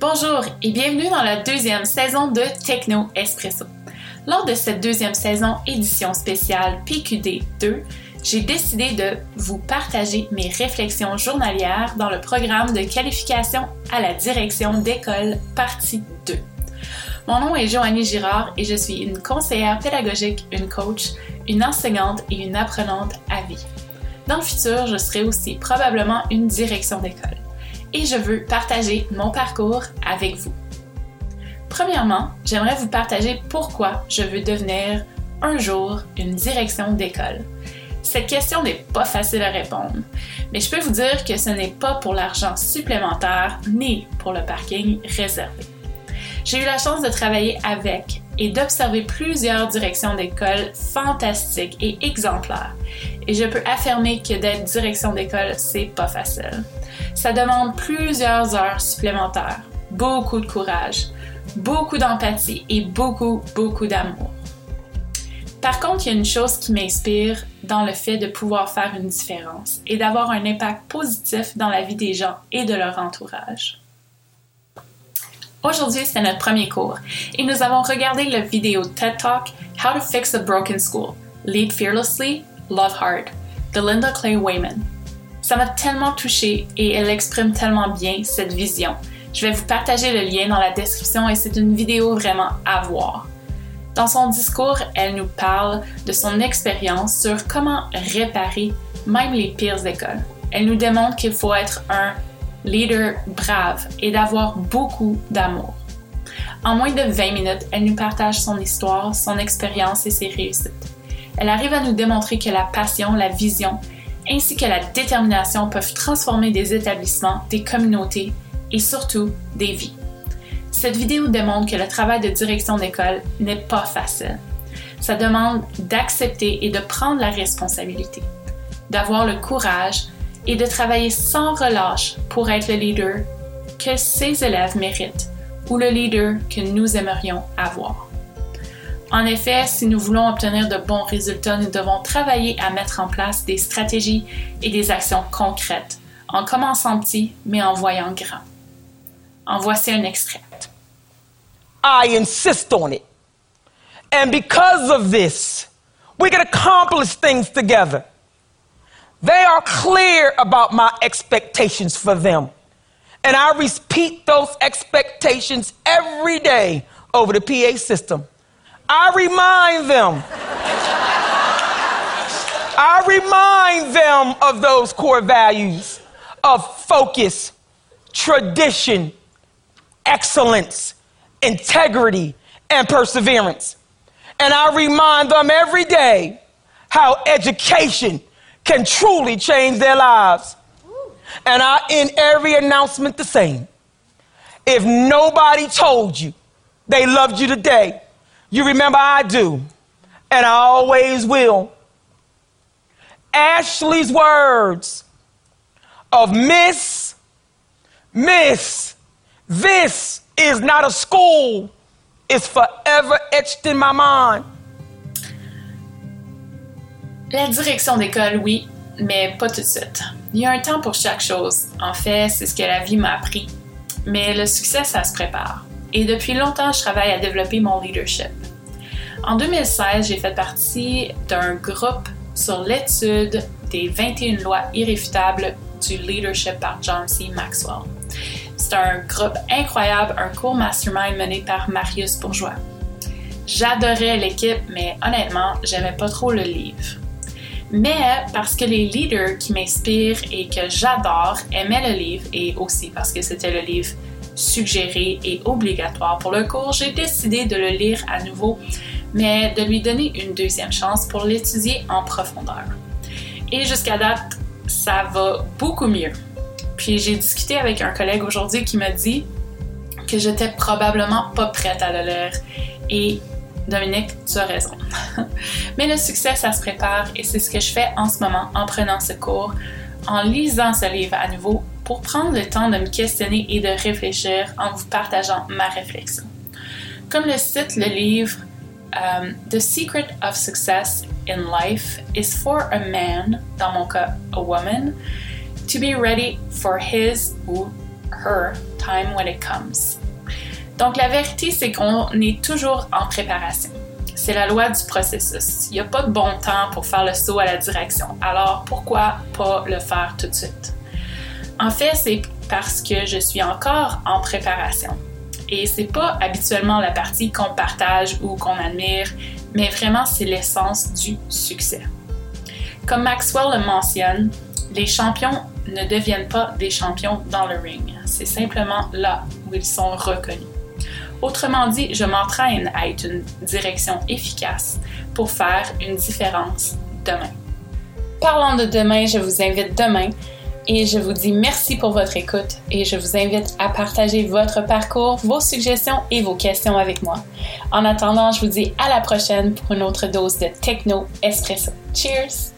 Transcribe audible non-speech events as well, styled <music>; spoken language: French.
Bonjour et bienvenue dans la deuxième saison de Techno Espresso. Lors de cette deuxième saison édition spéciale PQD 2, j'ai décidé de vous partager mes réflexions journalières dans le programme de qualification à la direction d'école partie 2. Mon nom est Joannie Girard et je suis une conseillère pédagogique, une coach, une enseignante et une apprenante à vie. Dans le futur, je serai aussi probablement une direction d'école et je veux partager mon parcours avec vous. Premièrement, j'aimerais vous partager pourquoi je veux devenir un jour une direction d'école. Cette question n'est pas facile à répondre, mais je peux vous dire que ce n'est pas pour l'argent supplémentaire ni pour le parking réservé. J'ai eu la chance de travailler avec et d'observer plusieurs directions d'école fantastiques et exemplaires. Et je peux affirmer que d'être direction d'école, c'est pas facile. Ça demande plusieurs heures supplémentaires, beaucoup de courage, beaucoup d'empathie et beaucoup, beaucoup d'amour. Par contre, il y a une chose qui m'inspire dans le fait de pouvoir faire une différence et d'avoir un impact positif dans la vie des gens et de leur entourage. Aujourd'hui, c'est notre premier cours et nous avons regardé la vidéo TED Talk How to Fix a Broken School, Lead Fearlessly, Love Hard de Linda Clay Wayman. Ça m'a tellement touchée et elle exprime tellement bien cette vision. Je vais vous partager le lien dans la description et c'est une vidéo vraiment à voir. Dans son discours, elle nous parle de son expérience sur comment réparer même les pires écoles. Elle nous démontre qu'il faut être un leader brave et d'avoir beaucoup d'amour. En moins de 20 minutes, elle nous partage son histoire, son expérience et ses réussites. Elle arrive à nous démontrer que la passion, la vision ainsi que la détermination peuvent transformer des établissements, des communautés et surtout des vies. Cette vidéo démontre que le travail de direction d'école n'est pas facile. Ça demande d'accepter et de prendre la responsabilité, d'avoir le courage et de travailler sans relâche pour être le leader que ses élèves méritent ou le leader que nous aimerions avoir. En effet, si nous voulons obtenir de bons résultats, nous devons travailler à mettre en place des stratégies et des actions concrètes, en commençant petit, mais en voyant grand. En voici un extrait. I insist on it. And because of this, we can accomplish things together. They are clear about my expectations for them. And I repeat those expectations every day over the PA system. I remind them. I remind them of those core values of focus, tradition, excellence, integrity, and perseverance. And I remind them every day how education can truly change their lives. And I end every announcement the same. If nobody told you they loved you today, you remember I do, and I always will. Ashley's words of Miss, Miss, this is not a school, is forever etched in my mind. La direction d'école, oui, mais pas tout de suite. Il y a un temps pour chaque chose. En fait, c'est ce que la vie m'a appris. Mais le succès, ça se prépare. Et depuis longtemps, je travaille à développer mon leadership. En 2016, j'ai fait partie d'un groupe sur l'étude des 21 lois irréfutables du leadership par John C. Maxwell. C'est un groupe incroyable, un court mastermind mené par Marius Bourgeois. J'adorais l'équipe, mais honnêtement, j'aimais pas trop le livre. Mais parce que les leaders qui m'inspirent et que j'adore aimaient le livre et aussi parce que c'était le livre suggéré et obligatoire pour le cours, j'ai décidé de le lire à nouveau mais de lui donner une deuxième chance pour l'étudier en profondeur. Et jusqu'à date, ça va beaucoup mieux. Puis j'ai discuté avec un collègue aujourd'hui qui m'a dit que j'étais probablement pas prête à le lire. Et Dominique, tu as raison. <laughs> Mais le succès, ça se prépare et c'est ce que je fais en ce moment en prenant ce cours, en lisant ce livre à nouveau pour prendre le temps de me questionner et de réfléchir en vous partageant ma réflexion. Comme le cite le livre Um, the secret of success in life is for a man, dans mon cas, a woman, to be ready for his ou her time when it comes. Donc la vérité, c'est qu'on est toujours en préparation. C'est la loi du processus. Il n'y a pas de bon temps pour faire le saut à la direction. Alors pourquoi pas le faire tout de suite? En fait, c'est parce que je suis encore en préparation. Et c'est pas habituellement la partie qu'on partage ou qu'on admire, mais vraiment c'est l'essence du succès. Comme Maxwell le mentionne, les champions ne deviennent pas des champions dans le ring. C'est simplement là où ils sont reconnus. Autrement dit, je m'entraîne à être une direction efficace pour faire une différence demain. Parlant de demain, je vous invite demain et je vous dis merci pour votre écoute et je vous invite à partager votre parcours, vos suggestions et vos questions avec moi. En attendant, je vous dis à la prochaine pour une autre dose de Techno Espresso. Cheers!